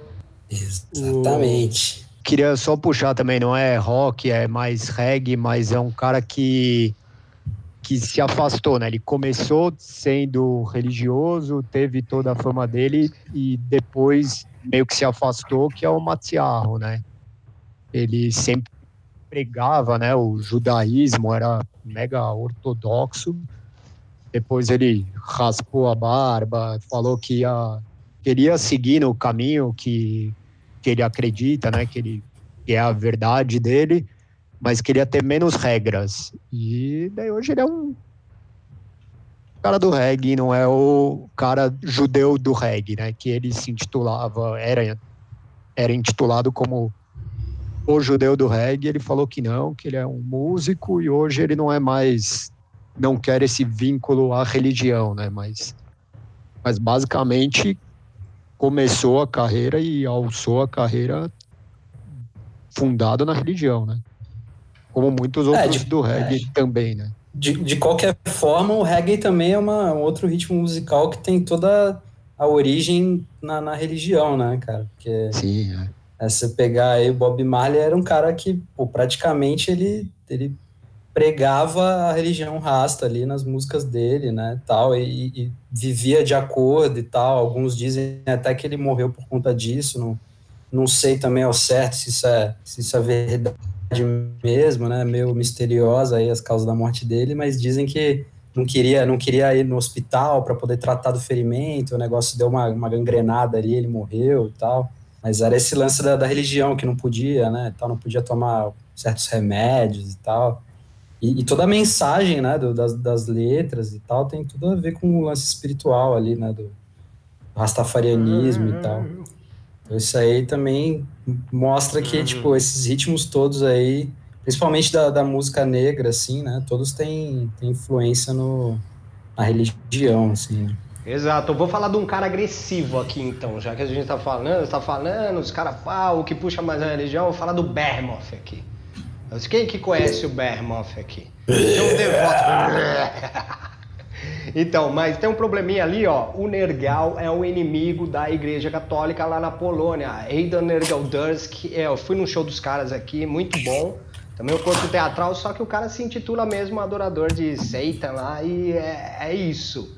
Exatamente. Queria só puxar também, não é rock, é mais reggae, mas é um cara que que se afastou, né? Ele começou sendo religioso, teve toda a fama dele e depois meio que se afastou, que é o Matsiarro, né? Ele sempre pregava, né, o judaísmo, era mega ortodoxo. Depois ele raspou a barba, falou que ia, queria seguir no caminho que, que ele acredita, né, que ele que é a verdade dele, mas queria ter menos regras. E daí hoje ele é um cara do reggae, não é o cara judeu do reggae, né? Que ele se intitulava, era, era intitulado como o judeu do reggae. Ele falou que não, que ele é um músico e hoje ele não é mais, não quer esse vínculo à religião, né? Mas, mas basicamente começou a carreira e alçou a carreira fundado na religião, né? Como muitos É, outros de- do reggae também, né? De, de qualquer forma, o reggae também é uma, um outro ritmo musical que tem toda a origem na, na religião, né, cara? Porque Sim, é. é, você pegar aí o Bob Marley era um cara que, pô, praticamente ele, ele pregava a religião rasta ali nas músicas dele, né, tal, e, e vivia de acordo e tal. Alguns dizem até que ele morreu por conta disso, não, não sei também ao certo se isso é, se isso é verdade mesmo, né, meio misteriosa aí as causas da morte dele, mas dizem que não queria, não queria ir no hospital para poder tratar do ferimento, o negócio deu uma, uma gangrenada ali, ele morreu e tal. Mas era esse lance da, da religião que não podia, né? Tal, não podia tomar certos remédios e tal. E, e toda a mensagem, né, do- das, das letras e tal, tem tudo a ver com o lance espiritual ali, né? Do, rastafarianismo e tal. Isso aí também mostra que, Uhum. tipo, esses ritmos todos aí, principalmente da, da música negra, assim, né? Todos têm, têm influência no, na religião, assim, né? Exato, eu vou falar de um cara agressivo aqui então, já que a gente tá falando, tá falando, os caras falam, o que puxa mais a religião, eu vou falar do Behemoth aqui. Quem que conhece o Behemoth aqui? Tem um devoto. Então, mas tem um probleminha ali, ó. O Nergal é o inimigo da Igreja Católica lá na Polônia. Aidan Nergalderski, é, eu fui num show dos caras aqui, muito bom. Também o corpo teatral, só que o cara se intitula mesmo adorador de Satan lá e é, é isso.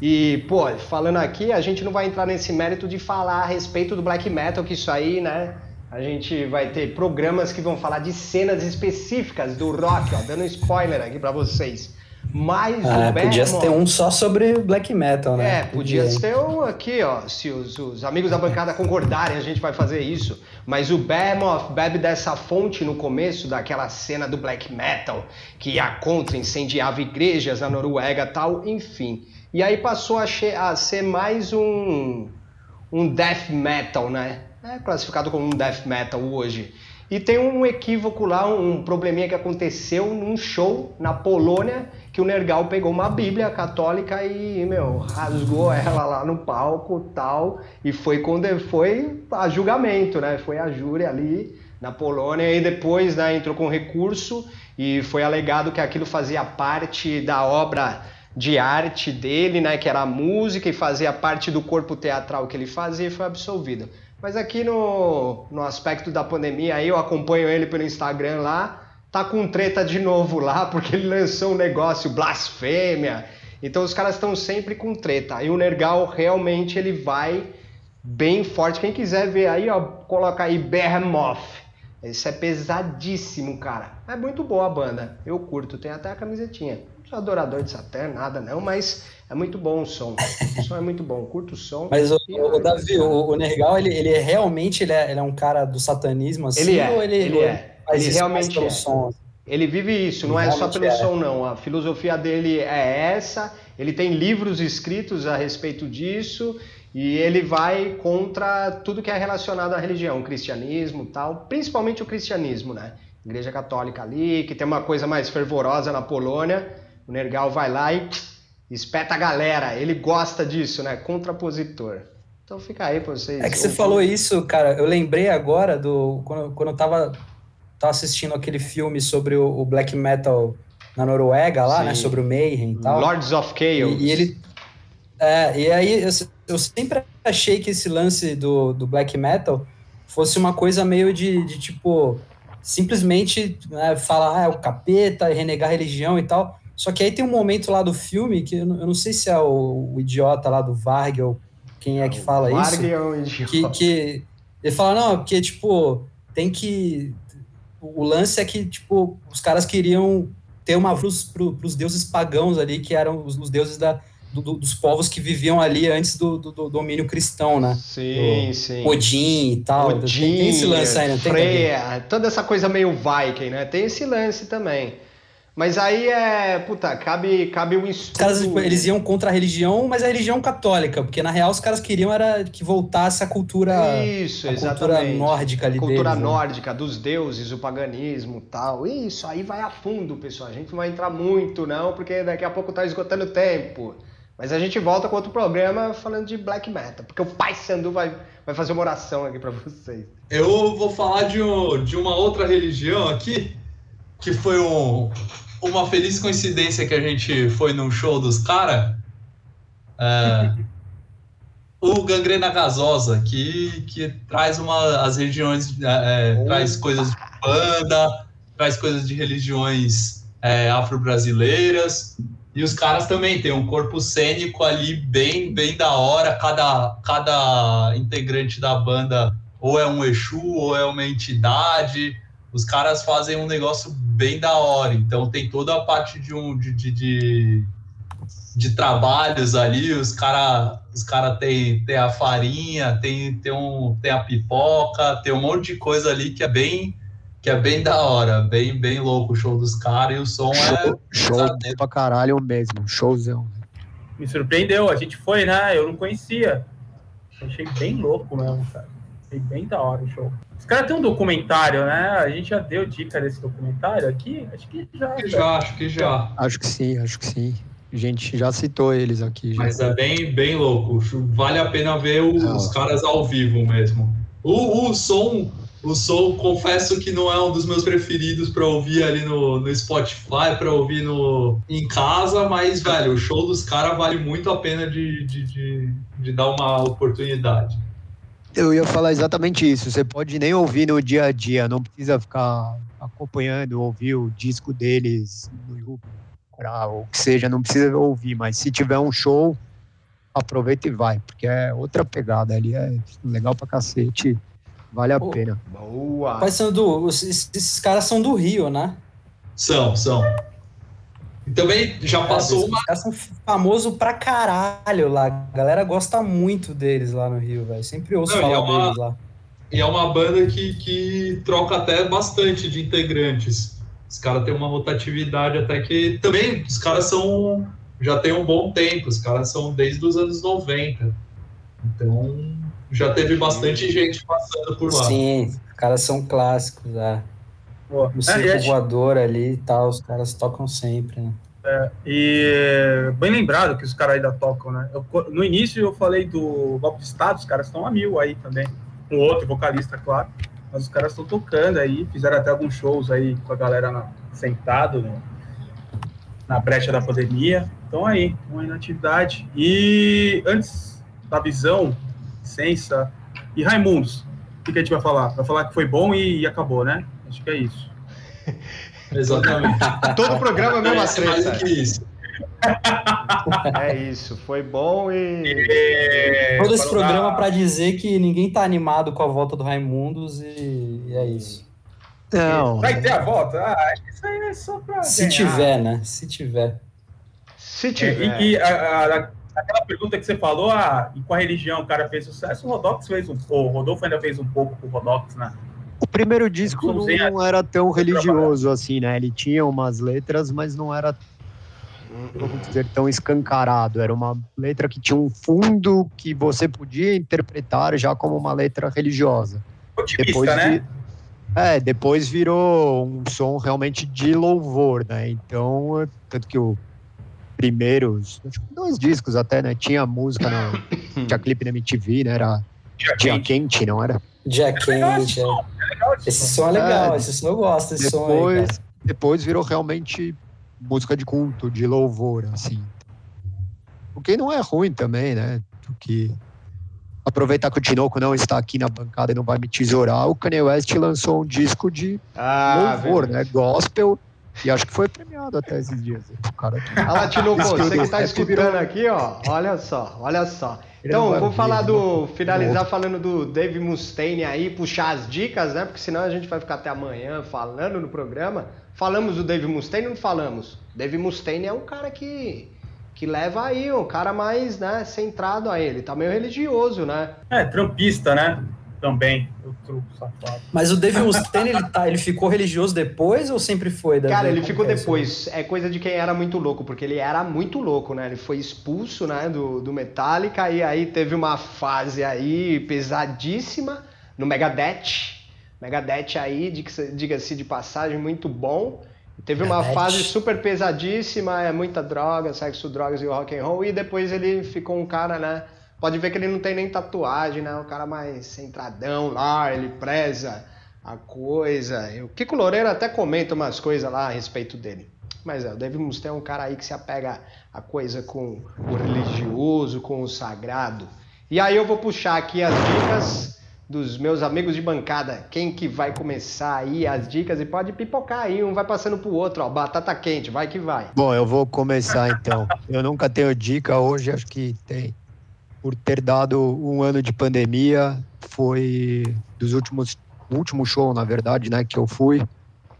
E, pô, falando aqui, a gente não vai entrar nesse mérito de falar a respeito do black metal, que isso aí, né? A gente vai ter programas que vão falar de cenas específicas do rock, ó, dando spoiler aqui pra vocês. Mas Ah, podia Behemoth- ter um só sobre black metal, né? é, podia hein? ser um aqui, ó. Se os, os amigos da bancada concordarem, a gente vai fazer isso. Mas o Behemoth bebe dessa fonte no começo daquela cena do black metal, que ia contra, incendiava igrejas na Noruega e tal, enfim. E aí passou a, a ser mais um, um death metal, né? É classificado como um death metal hoje. E tem um equívoco lá, um probleminha que aconteceu num show na Polônia, que o Nergal pegou uma Bíblia católica e, meu, rasgou ela lá no palco tal, e foi quando foi a julgamento, né? Foi a júri ali na Polônia, e depois né, entrou com recurso e foi alegado que aquilo fazia parte da obra de arte dele, né, que era a música e fazia parte do corpo teatral que ele fazia e foi absolvido. Mas aqui no, no aspecto da pandemia, aí eu acompanho ele pelo Instagram lá, tá com treta de novo lá, porque ele lançou um negócio blasfêmia. Então os caras estão sempre com treta. E o Nergal realmente ele vai bem forte. Quem quiser ver aí, ó, coloca aí Behemoth. Isso é pesadíssimo, cara. É muito boa a banda. Eu curto, tem até a camisetinha. Não sou adorador de Satã, nada não, mas é muito bom o som. O som é muito bom, curto o som. Mas, o, E, o Davi, o, o Nergal, ele, ele é realmente ele é, ele é um cara do satanismo, assim? Ele é, ou ele, ele é. Faz Ele realmente pelo é. som? Ele vive isso, não Ele é só pelo é. som, não. A filosofia dele é essa. Ele tem livros escritos a respeito disso e ele vai contra tudo que é relacionado à religião, cristianismo e tal, principalmente o cristianismo, né? Igreja Católica ali, que tem uma coisa mais fervorosa na Polônia. O Nergal vai lá e espeta a galera. Ele gosta disso, né? Contrapositor. Então fica aí pra vocês. É que você falou isso, cara. Eu lembrei agora do. Quando, quando eu tava, tava assistindo aquele filme sobre o, o black metal na Noruega lá, Sim. né? Sobre o Mayhem e tal. Lords of Chaos. E, e ele. É, e aí eu, eu sempre achei que esse lance do, do black metal fosse uma coisa meio de, de tipo. Simplesmente né, falar, ah, é o capeta, renegar a religião e tal. Só que aí tem um momento lá do filme que eu não, eu não sei se é o, o idiota lá do Varg ou quem é que fala isso Varg é um idiota. que, que ele fala, não, porque, tipo, tem que. O lance é que, tipo, os caras queriam ter uma luz para os deuses pagãos ali, que eram os, os deuses da, do- do- dos povos que viviam ali antes do, do- do domínio cristão, né? Sim, sim. Odin e tal. Odin, tem, tem esse lance aí? Davi? Freya, toda essa coisa meio Viking, né? Tem esse lance também. Mas aí é, puta, cabe, cabe um estudo. Os caras, tipo, eles iam contra a religião, mas a religião católica, porque na real os caras queriam era que voltasse a cultura, Isso, a cultura exatamente. nórdica ali cultura deles, né? nórdica, dos deuses, o paganismo tal. Isso aí vai a fundo, pessoal. A gente não vai entrar muito, não, porque daqui a pouco tá esgotando o tempo. Mas a gente volta com outro programa falando de black metal, porque o Pai Sandu vai, vai fazer uma oração aqui pra vocês. Eu vou falar de, um- de uma outra religião aqui, que foi um- uma feliz coincidência que a gente foi num show dos caras. o Gangrena Gasosa, que, que traz uma, as regiões, é, é, traz coisas de banda, traz coisas de religiões é, afro-brasileiras. E os caras também têm um corpo cênico ali bem, bem da hora. Cada, cada integrante da banda ou é um Exu ou é uma entidade. Os caras fazem um negócio bem da hora. Então tem toda a parte de um de, de, de, de trabalhos ali. Os caras os cara tem, tem a farinha, tem, tem, um, tem a pipoca, tem um monte de coisa ali que é bem que é bem da hora, bem, bem louco o show dos caras e o som é Show, show pesadelo. pra caralho mesmo. Showzão. Me surpreendeu, a gente foi, né? Eu não conhecia. Achei bem louco mesmo, cara. Achei bem da hora o show. Os caras têm um documentário, né? A gente já deu dica desse documentário aqui? Acho que já. Que já, acho que já. Acho que sim, acho que sim. A gente já citou eles aqui. Já. Mas é bem, bem louco. Vale a pena ver o- Não. os caras ao vivo mesmo. O, o som, o som, confesso que não é um dos meus preferidos para ouvir ali no, no Spotify, para ouvir no, em casa, mas, velho, o show dos caras vale muito a pena de, de, de, de dar uma oportunidade. Eu ia falar exatamente isso. Você pode nem ouvir no dia a dia, não precisa ficar acompanhando, ouvir o disco deles no YouTube, ou o que seja, não precisa ouvir, mas se tiver um show, aproveita e vai, porque é outra pegada ali, é legal pra cacete, vale a Ô, pena. Boa. Esses, esses caras são do Rio, né? São, são. E também já passou Esses uma. caras são famosos pra caralho lá. A galera gosta muito deles lá no Rio, velho. Sempre ouço Não, falar é uma- deles lá. E é uma banda que, que troca até bastante de integrantes. Os caras têm uma rotatividade até que. Também, os caras são. Já tem um bom tempo, os caras são desde os anos 90. Então, já teve bastante gente passando por lá. Sim, os caras são clássicos, é. No é, circo acho- voador ali e tal, os caras tocam sempre, né? E bem lembrado que os caras ainda tocam, né? Eu- no início eu falei do Golpe de Estado, os caras estão a mil aí também. Um outro vocalista, claro. Mas os caras estão tocando aí, fizeram até alguns shows aí com a galera na- sentado no- na brecha da pandemia. Então aí, uma aí na atividade. E antes da visão, licença, e Raimundos, o que, que a gente vai falar? Vai falar que foi bom e, e acabou, né? Acho que é isso. Exatamente. Todo programa é a mesma Parece mais do treta. que isso. É isso, foi bom e. É, Todo esse para programa pra dizer que ninguém tá animado com a volta do Raimundos e, e é isso. Não, Vai ter a volta? Ah, isso aí é só pra. Se ganhar. tiver, né? Se tiver. Se É, tiver. e e a- a- aquela pergunta que você falou, ah, e com a religião o cara fez sucesso, o Rodox fez um pouco, o Rodolfo ainda fez um pouco com o Rodox, né? O primeiro disco não, era tão religioso assim, né? Ele tinha umas letras, mas não era vamos dizer, tão escancarado. Era uma letra que tinha um fundo que você podia interpretar já como uma letra religiosa. Otimista, Depois né? É, depois virou um som realmente de louvor, né? Então, é- tanto que o primeiro, acho que dois discos até, né? Tinha música, no, tinha clipe na MTV, né? Era Dia. Quente, não era? Esse quente. é. som, é legal esse Esse som. é legal, É, esse som eu gosto desse som aí, Depois, depois virou realmente música de culto, de louvor, assim. O que não é ruim também, né? Porque aproveitar que o Tinoco não está aqui na bancada e não vai me tesourar, o Kanye West lançou um disco de Ah, louvor, verdade. né? Gospel. E acho que foi premiado até esses dias. O cara Olha lá, Tinoco, você que tá É que escutando aqui, ó. Olha só, olha só. Então, vou falar do. Finalizar falando do Dave Mustaine aí, puxar as dicas, né? Porque senão a gente vai ficar até amanhã falando no programa. Falamos do Dave Mustaine ou não falamos? Dave Mustaine é um cara que. Que leva aí, um cara mais, né, centrado a ele. Tá meio religioso, né? É, trampista, né? Também, outro safado. Mas o Dave Mustaine, ele, tá, ele ficou religioso depois ou sempre foi? Cara, ele ficou depois. É coisa de quem era muito louco, porque ele era muito louco, né? Ele foi expulso, né, do, do Metallica e aí teve uma fase aí pesadíssima no Megadeth. Megadeth aí, diga- diga-se de passagem, muito bom. Teve uma Megadeth. fase super pesadíssima, é muita droga, sexo, drogas e rock and roll e depois ele ficou um cara, né? Pode ver que ele não tem nem tatuagem, né? Um cara mais centradão lá, ele preza a coisa. O Kiko Loureiro até comenta umas coisas lá a respeito dele. Mas é, o David Mustaine é um cara aí que se apega a coisa com o religioso, com o sagrado. E aí eu vou puxar aqui as dicas dos meus amigos de bancada. Quem que vai começar aí as dicas e pode pipocar aí, um vai passando pro outro, ó, batata quente, vai que vai. Bom, eu vou começar então. Eu nunca tenho dica hoje, acho que tem. Por ter dado um ano de pandemia, foi dos últimos, último show, na verdade, né, que eu fui,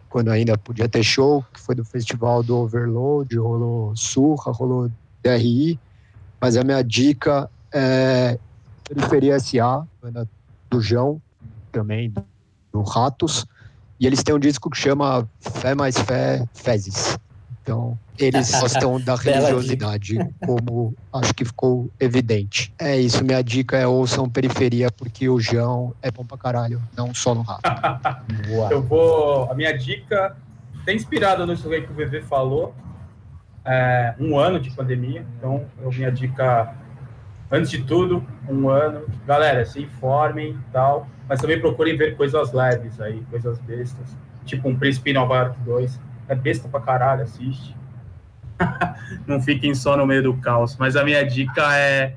quando ainda podia ter show, que foi do festival do Overload, rolou Surra, rolou DRI, mas a minha dica é Periferia SA, banda do João, também do Ratos, e eles têm um disco que chama Fé Mais Fé Fezes. Então, eles gostam da religiosidade, como acho que ficou evidente. É isso, minha dica é ouçam Periferia, porque o João é bom pra caralho, não só no rato. Eu vou. A minha dica tem inspirado nisso que o VV falou. É, um ano de pandemia, então a minha dica, antes de tudo, um ano. Galera, se informem e tal, mas também procurem ver coisas leves aí, coisas bestas, tipo um Príncipe Nova York 2 é besta pra caralho, assiste. não fiquem só no meio do caos. Mas a minha dica é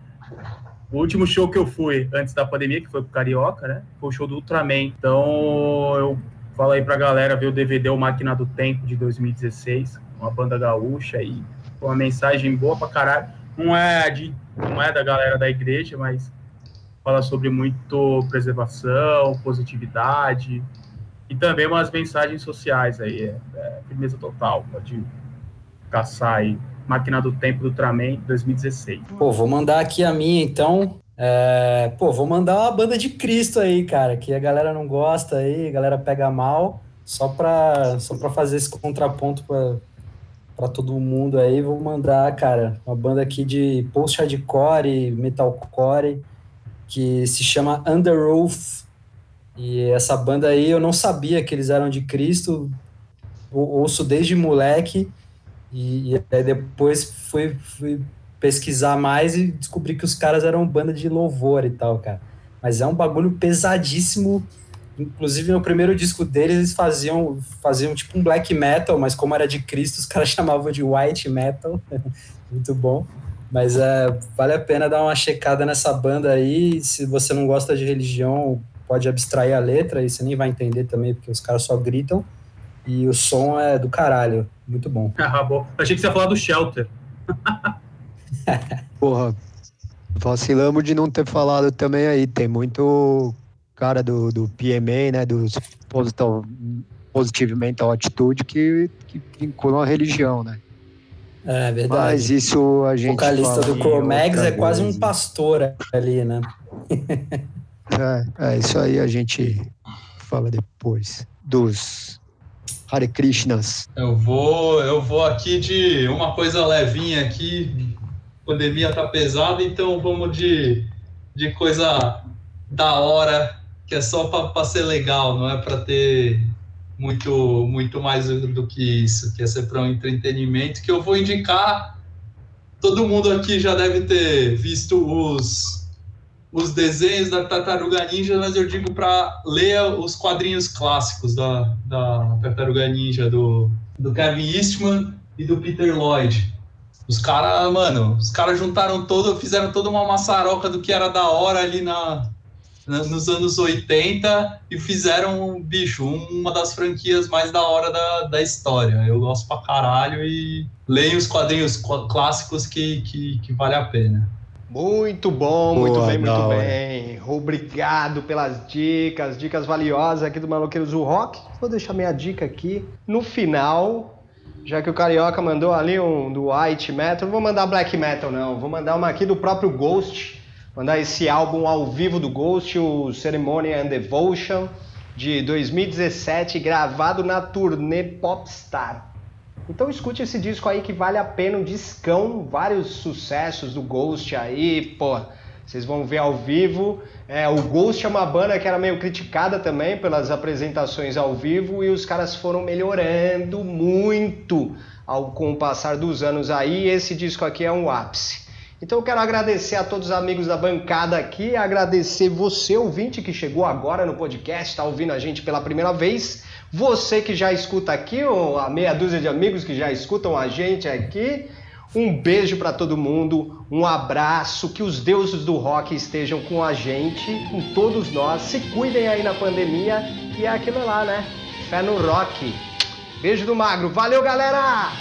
o último show que eu fui antes da pandemia, que foi pro Carioca, né? Foi o show do Ultraman. Então eu falo aí pra galera ver o DVD O Máquina do Tempo de 2016, uma banda gaúcha e uma mensagem boa pra caralho. Não é, de, não é da galera da igreja, mas fala sobre muito preservação, positividade, e também umas mensagens sociais aí, é, é, firmeza total, pode caçar aí. Máquina do Tempo do Ultraman 2016. Pô, vou mandar aqui a minha então. É, pô, vou mandar uma banda de Cristo aí, cara, que a galera não gosta aí, a galera pega mal, só pra, só pra fazer esse contraponto pra, pra todo mundo aí, vou mandar, cara, uma banda aqui de post-hardcore, metalcore, que se chama Under e essa banda aí eu não sabia que eles eram de Cristo, ouço desde moleque, e, e depois fui, fui pesquisar mais e descobri que os caras eram banda de louvor e tal, cara. Mas é um bagulho pesadíssimo. Inclusive no primeiro disco deles eles faziam, faziam tipo um black metal, mas como era de Cristo, os caras chamavam de white metal. Muito bom. Mas é, vale a pena dar uma checada nessa banda aí. Se você não gosta de religião, pode abstrair a letra e você nem vai entender também, porque os caras só gritam. E o som é do caralho. Muito bom. Ah, bom. Achei que você ia falar do Shelter. Porra, vacilamos de não ter falado também aí. Tem muito cara do, do PMA, né? Dos Positive, positive Mental Attitude que, que vinculam a religião, né? É verdade. Mas isso a gente. O vocalista do Cormegs é quase um pastor ali, né? É, é, isso aí a gente fala depois dos Hare Krishnas. Eu vou, eu vou aqui de uma coisa levinha aqui. A pandemia tá pesada, então vamos de, de coisa da hora, que é só para ser legal, não é para ter muito muito mais do que isso, que é ser para um entretenimento, que eu vou indicar. Todo mundo aqui já deve ter visto os os desenhos da Tartaruga Ninja, mas eu digo para ler os quadrinhos clássicos da, da Tartaruga Ninja, do, do Kevin Eastman e do Peter Lloyd. Os caras, mano, os caras juntaram todo, fizeram toda uma maçaroca do que era da hora ali na, na, nos anos 80 e fizeram, bicho, uma das franquias mais da hora da, da história. Eu gosto pra caralho e leio os quadrinhos clássicos que, que, que vale a pena. Muito bom, Boa, muito bem, muito bem. Obrigado pelas dicas, dicas valiosas aqui do Maloqueiros do Rock. Vou deixar minha dica aqui no final, já que o Carioca mandou ali um do White Metal. Não vou mandar Black Metal, não. Vou mandar uma aqui do próprio Ghost. Mandar esse álbum ao vivo do Ghost, o Ceremony and Devotion, de 2017, gravado na turnê Popstar. Então escute esse disco aí que vale a pena, um discão, vários sucessos do Ghost aí, pô. Vocês vão ver ao vivo. É, o Ghost é uma banda que era meio criticada também pelas apresentações ao vivo e os caras foram melhorando muito ao, com o passar dos anos aí. Esse disco aqui é um ápice. Então eu quero agradecer a todos os amigos da bancada aqui, agradecer você, ouvinte, que chegou agora no podcast, está ouvindo a gente pela primeira vez. Você que já escuta aqui, ou a meia dúzia de amigos que já escutam a gente aqui, um beijo para todo mundo, um abraço, que os deuses do rock estejam com a gente, com todos nós. Se cuidem aí na pandemia e é aquilo lá, né? Fé no rock. Beijo do Magro. Valeu, galera!